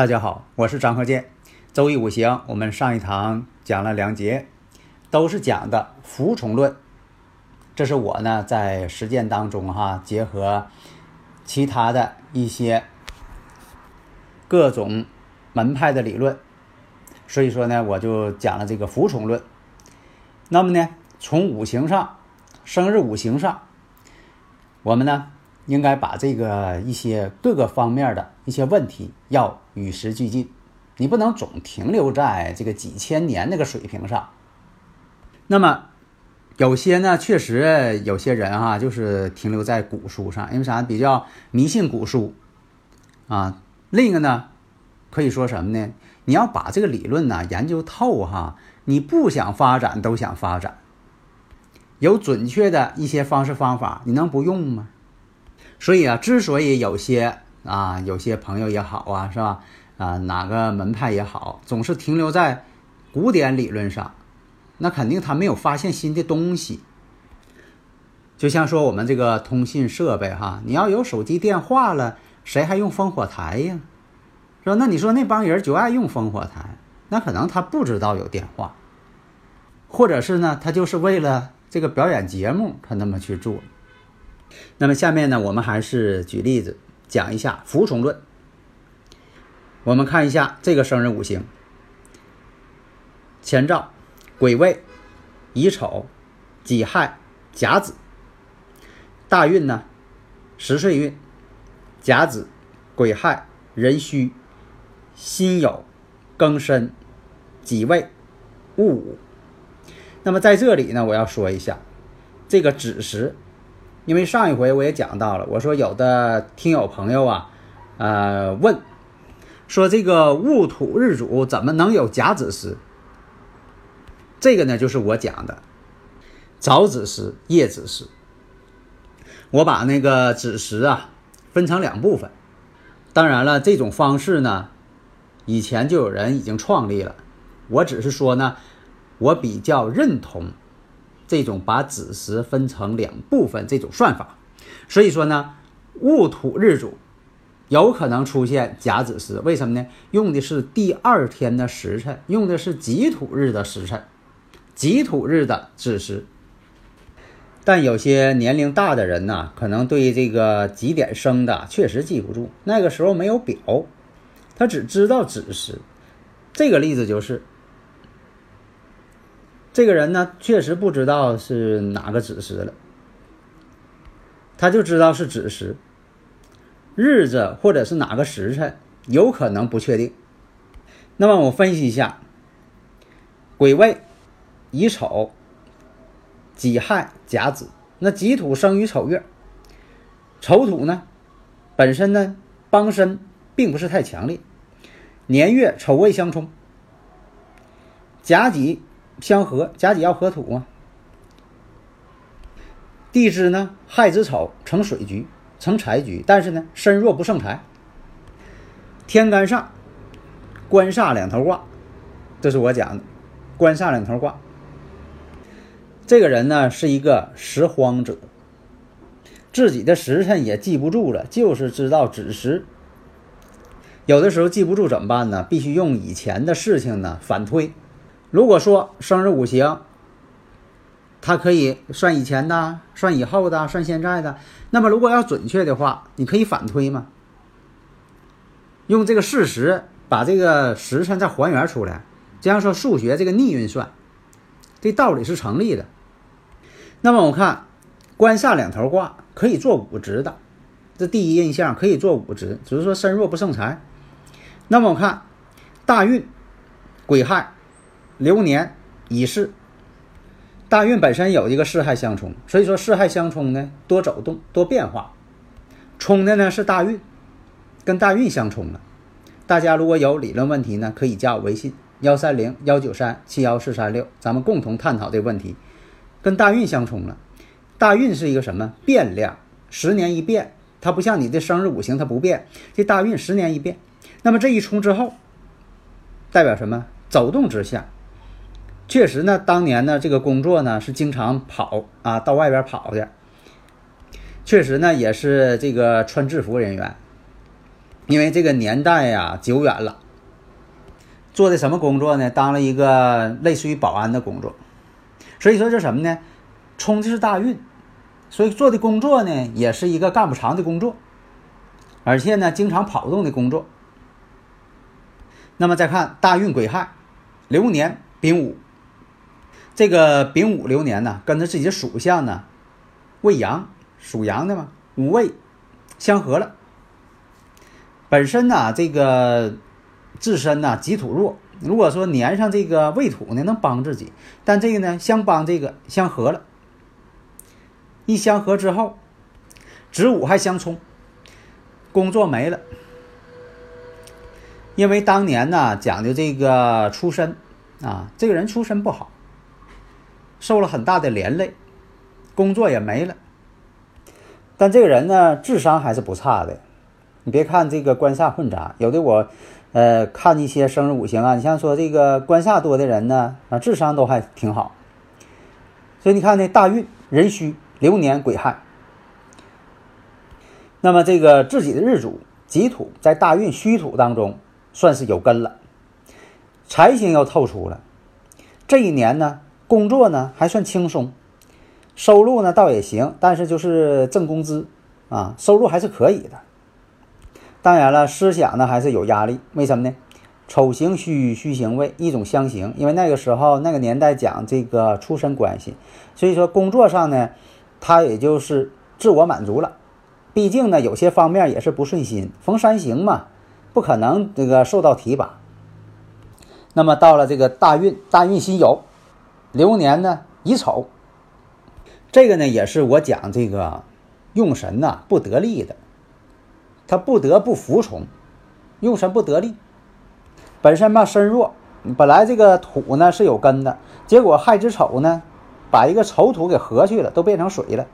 大家好，我是张鹤剑。周易五行，我们上一堂讲了两节，都是讲的服从论。这是我呢在实践当中哈，结合其他的一些各种门派的理论，所以说呢，我就讲了这个服从论。那么呢，从五行上，生日五行上，我们呢应该把这个一些各个方面的一些问题要与时俱进，你不能总停留在这个几千年那个水平上。那么有些呢，确实有些人哈、就是停留在古书上，因为啥？比较迷信古书啊。另一个呢，可以说什么呢？你要把这个理论呢研究透哈，你不想发展都想发展。有准确的一些方式方法，你能不用吗？所以啊，之所以有些啊，有些朋友也好啊，是吧？啊，哪个门派也好，总是停留在古典理论上，那肯定他没有发现新的东西。就像说我们这个通信设备哈，你要有手机电话了，谁还用烽火台呀？是吧？那你说那帮人就爱用烽火台，那可能他不知道有电话，或者是呢，他就是为了这个表演节目，他那么去做。那么下面呢，我们还是举例子讲一下服从论。我们看一下这个生日五行：乾兆、癸未、乙丑、己亥、甲子。大运呢，十岁运：甲子、癸亥、壬戌、辛酉、庚申、己未、戊午。那么在这里呢，我要说一下这个子时。因为上一回我也讲到了，我说有的听友朋友啊，呃，问说这个戊土日主怎么能有甲子时？这个呢，就是我讲的早子时、夜子时。我把那个子时啊分成两部分。当然了，这种方式呢，以前就有人已经创立了。我只是说呢，我比较认同。这种把子时分成两部分这种算法，所以说呢，戊土日主有可能出现甲子时，为什么呢？用的是第二天的时辰，用的是己土日的时辰，己土日的子时。但有些年龄大的人呢，可能对这个几点生的确实记不住，那个时候没有表，他只知道子时。这个例子就是。这个人呢，确实不知道是哪个子时了，他就知道是子时，日子或者是哪个时辰，有可能不确定。那么我分析一下，癸未、乙丑、己亥、甲子，那己土生于丑月，丑土呢，本身呢帮身并不是太强烈，年月丑未相冲，甲己。相合，甲己要合土啊。地支呢，亥子丑成水局，成财局，但是呢，身弱不胜财。天干上，官煞两头挂，这是我讲的，官煞两头挂。这个人呢，是一个拾荒者，自己的时辰也记不住了，就是知道子时。有的时候记不住怎么办呢？必须用以前的事情呢反推。如果说生日五行，它可以算以前的、算以后的、算现在的，那么如果要准确的话，你可以反推嘛？用这个事实把这个时辰再还原出来，这样说数学这个逆运算，这道理是成立的。那么我看官煞两头挂可以做五值的，这第一印象可以做五值，只是说身弱不胜财。那么我看大运癸亥。流年已逝，大运本身有一个四害相冲，所以说四害相冲呢，多走动，多变化。冲的呢是大运，跟大运相冲了。大家如果有理论问题呢，可以加我微信幺三零幺九三七幺四三六，咱们共同探讨这个问题。跟大运相冲了，大运是一个什么变量？十年一变，它不像你的生日五行它不变，这大运十年一变。那么这一冲之后，代表什么？走动之下。确实呢，当年呢这个工作呢是经常跑啊，到外边跑的。确实呢，也是这个穿制服人员，因为这个年代呀久远了，做的什么工作呢？当了一个类似于保安的工作，所以说这什么呢？冲的是大运，所以做的工作呢也是一个干不长的工作，而且呢经常跑动的工作。那么再看大运癸亥，流年丙午，这个丙午流年呢跟着自己的属相呢未阳。属阳的嘛，五位相合了。本身呢，这个自身呢己土弱，如果说粘上这个未土呢，能帮自己。但这个呢，相帮这个相合了，一相合之后，子午还相冲，工作没了。因为当年呢讲究这个出身啊，这个人出身不好，受了很大的连累，工作也没了。但这个人呢，智商还是不差的。你别看这个官煞混杂，有的我，呃，看一些生日五行啊，你像说这个官煞多的人呢，啊，智商都还挺好。所以你看呢，大运壬戌流年癸亥，那么这个自己的日主己土在大运戌土当中算是有根了，财星又透出了。这一年呢，工作呢还算轻松。收入呢倒也行，但是就是挣工资，啊，收入还是可以的。当然了，思想呢还是有压力。为什么呢？丑行虚，虚行未，一种相形。因为那个时候那个年代讲这个出身关系，所以说工作上呢，他也就是自我满足了。毕竟呢，有些方面也是不顺心，逢三行嘛，不可能这个受到提拔。那么到了这个大运，大运辛酉，流年呢乙丑。这个呢，也是我讲这个用神呐不得力的，他不得不服从，用神不得力，本身嘛身弱，本来这个土呢是有根的，结果亥子丑呢，把一个丑土给合去了，都变成水了。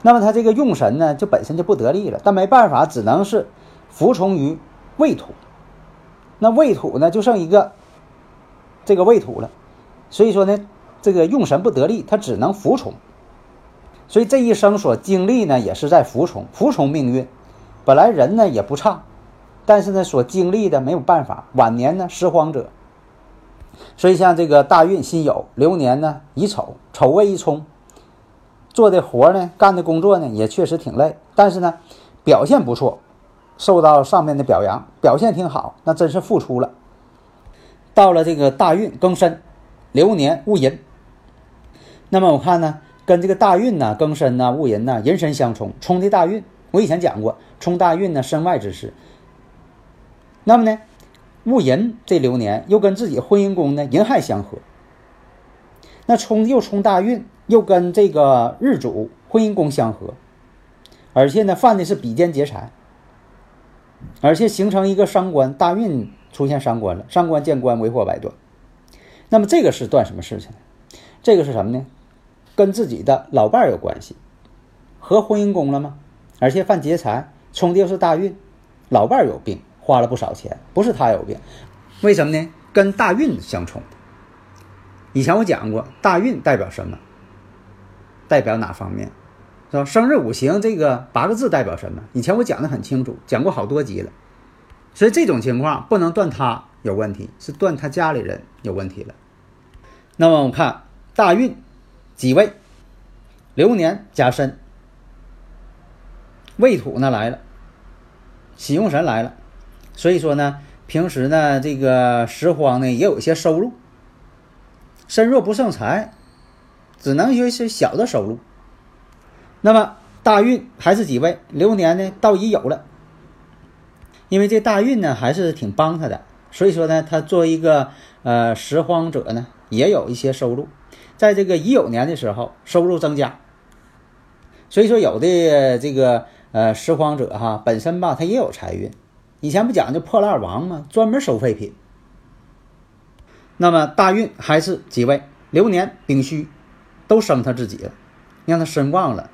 那么他这个用神呢，就本身就不得力了，但没办法，只能是服从于未土。那未土呢，就剩一个这个未土了，所以说呢。这个用神不得力，他只能服从，所以这一生所经历呢，也是在服从，服从命运。本来人呢也不差，但是呢所经历的没有办法，晚年呢拾荒者。所以像这个大运辛酉流年呢乙丑，丑未一冲，做的活呢干的工作呢也确实挺累，但是呢表现不错，受到上面的表扬，表现挺好，那真是付出了。到了这个大运庚申流年戊寅。那么我看呢，跟这个大运呢、庚申呐、戊寅呐、寅申相冲，冲的大运。我以前讲过，冲大运呢，身外之事。那么呢，戊寅这流年又跟自己婚姻宫呢寅亥相合。那冲又冲大运，又跟这个日主婚姻宫相合，而且呢犯的是比肩劫财，而且形成一个伤官，大运出现伤官了，伤官见官为祸百端。那么这个是断什么事情呢？这个是什么呢？跟自己的老伴儿有关系，合婚姻宫了吗？而且犯劫财，冲的又是大运，老伴儿有病，花了不少钱，不是他有病，为什么呢？跟大运相冲。以前我讲过，大运代表什么？代表哪方面？是吧？生日五行这个八个字代表什么？以前我讲的很清楚，讲过好多集了。所以这种情况不能断他有问题，是断他家里人有问题了。那么我们看大运。己未，流年甲申，未土呢来了，喜用神来了，所以说呢，平时呢这个拾荒呢也有一些收入，身弱不胜财，只能有一些小的收入。那么大运还是己未，流年呢到已有了，因为这大运呢还是挺帮他的，所以说呢他作为一个呃拾荒者呢也有一些收入。在这个乙酉年的时候收入增加。所以说，有的这个呃拾荒者哈，本身吧他也有财运。以前不讲究破烂王吗？专门收废品。那么大运还是几位？流年丙戌都生他自己了，让他身旺了，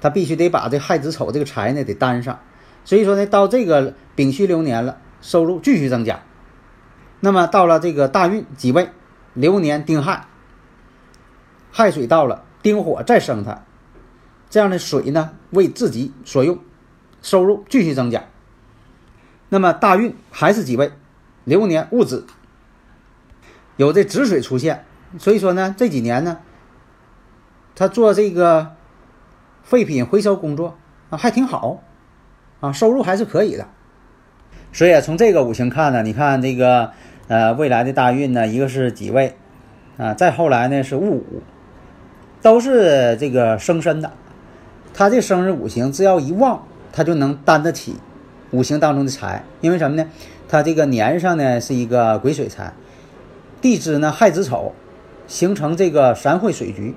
他必须得把这亥子丑这个财呢得担上。所以说呢，到这个丙戌流年了，收入继续增加。那么到了这个大运几位？流年丁亥，亥水到了，丁火再生它，这样的水呢为自己所用，收入继续增加。那么大运还是几位？流年戊子，有这止水出现，所以说呢这几年呢，他做这个废品回收工作啊还挺好，啊收入还是可以的。所以从这个五行看呢，你看这个。呃，未来的大运呢，一个是己未，啊，再后来呢是戊午，都是这个生身的。他这生日五行只要一旺，他就能担得起五行当中的财。因为什么呢？他这个年上呢是一个癸水财，地支呢亥子丑，形成这个三会水局，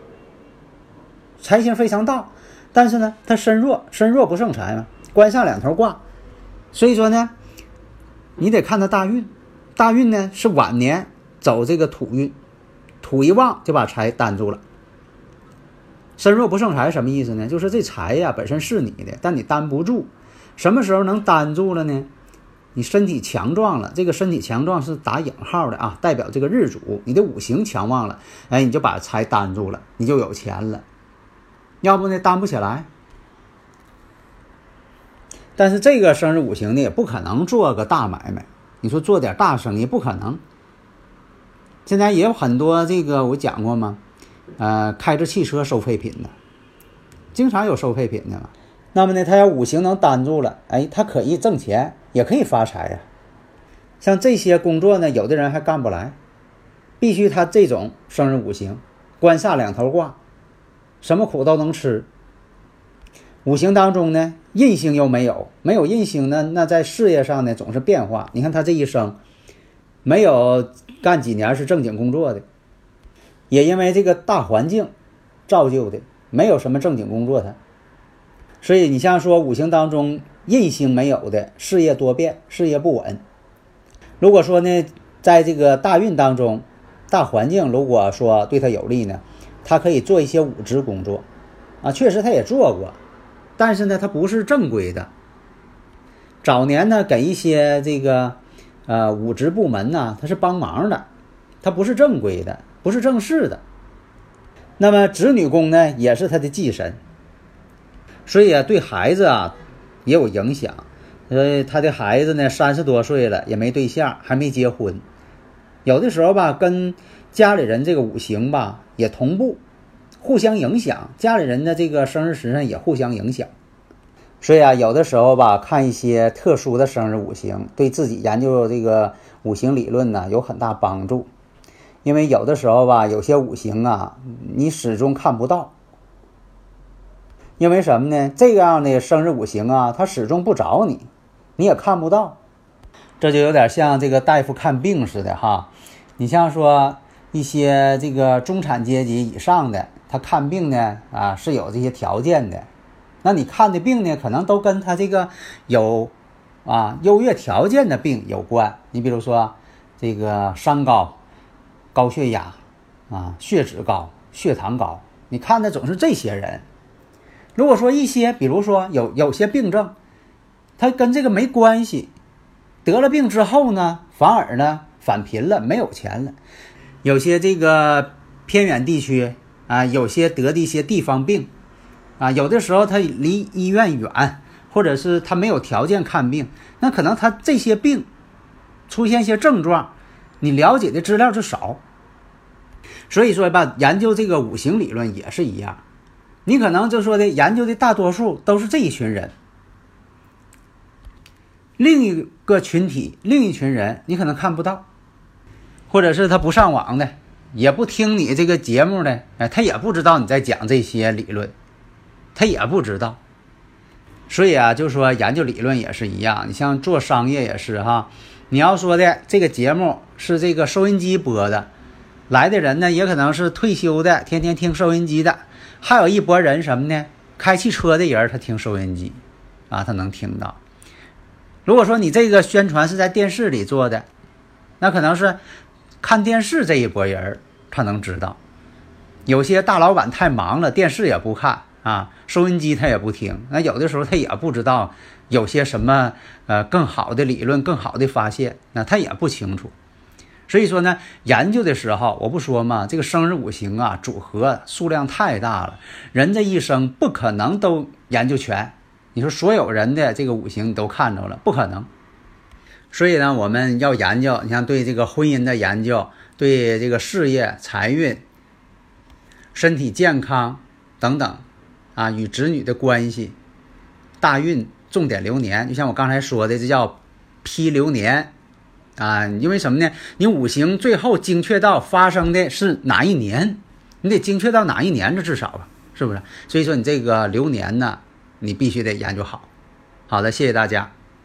财星非常大。但是呢，他身弱，身弱不胜财嘛，官煞两头挂，所以说呢，你得看他大运。大运呢是晚年走这个土运，土一旺就把财担住了。身弱不胜财什么意思呢？就是这财呀本身是你的，但你担不住。什么时候能担住了呢？你身体强壮了，这个身体强壮是打引号的啊，代表这个日主你的五行强旺了，哎，你就把财担住了，你就有钱了。要不呢担不起来。但是这个生日五行呢也不可能做个大买卖。你说做点大生意不可能。现在也有很多这个我讲过吗？呃，开着汽车收废品的，经常有收废品的。那么呢，他要五行能担住了，哎，他可以挣钱，也可以发财呀。像这些工作呢，有的人还干不来，必须他这种生日五行，官煞两头挂，什么苦都能吃。五行当中呢，印星又没有，没有印星呢，那在事业上呢总是变化。你看他这一生，没有干几年是正经工作的，也因为这个大环境造就的，没有什么正经工作他。所以你像说五行当中印星没有的，事业多变，事业不稳。如果说呢，在这个大运当中，大环境如果说对他有利呢，他可以做一些武职工作，啊，确实他也做过。但是呢，他不是正规的。早年呢，给一些这个呃武职部门呢，他是帮忙的，他不是正规的，不是正式的。那么子女宫呢，也是他的忌神，所以啊，对孩子啊也有影响。呃，他的孩子呢，三十多岁了也没对象，还没结婚，有的时候吧，跟家里人这个五行吧也同步。互相影响，家里人的这个生日时辰也互相影响，所以啊，有的时候吧，看一些特殊的生日五行，对自己研究这个五行理论呢有很大帮助。因为有的时候吧，有些五行啊，你始终看不到。因为什么呢？这样的生日五行啊，它始终不找你，你也看不到。这就有点像这个大夫看病似的哈。你像说一些这个中产阶级以上的。他看病呢，啊是有这些条件的，那你看的病呢，可能都跟他这个有啊优越条件的病有关。你比如说这个三高、高血压啊、血脂高、血糖高，你看的总是这些人。如果说一些，比如说有有些病症，他跟这个没关系，得了病之后呢，反而呢返贫了，没有钱了。有些这个偏远地区。啊，有些得的一些地方病，啊，有的时候他离医院远，或者是他没有条件看病，那可能他这些病出现一些症状，你了解的资料就少。所以说吧，研究这个五行理论也是一样，你可能就说的研究的大多数都是这一群人，另一个群体，另一群人你可能看不到，或者是他不上网的。也不听你这个节目的，哎，他也不知道你在讲这些理论，他也不知道。所以啊，就说研究理论也是一样，你像做商业也是哈。你要说的这个节目是这个收音机播的，来的人呢，也可能是退休的，天天听收音机的，还有一拨人什么呢？开汽车的人他听收音机，啊，他能听到。如果说你这个宣传是在电视里做的，那可能是看电视这一拨人他能知道。有些大老板太忙了，电视也不看啊，收音机他也不听，那有的时候他也不知道有些什么呃更好的理论、更好的发现，那他也不清楚。所以说呢，研究的时候，我不说嘛，这个生日五行啊，组合数量太大了，人这一生不可能都研究全。你说所有人的这个五行你都看着了，不可能。所以呢，我们要研究，你像对这个婚姻的研究，对这个事业、财运、身体健康等等，啊，与子女的关系、大运、重点流年，就像我刚才说的，这叫批流年。啊，因为什么呢？你五行最后精确到发生的是哪一年？你得精确到哪一年？这至少吧，是不是？所以说你这个流年呢，你必须得研究好。好的，谢谢大家。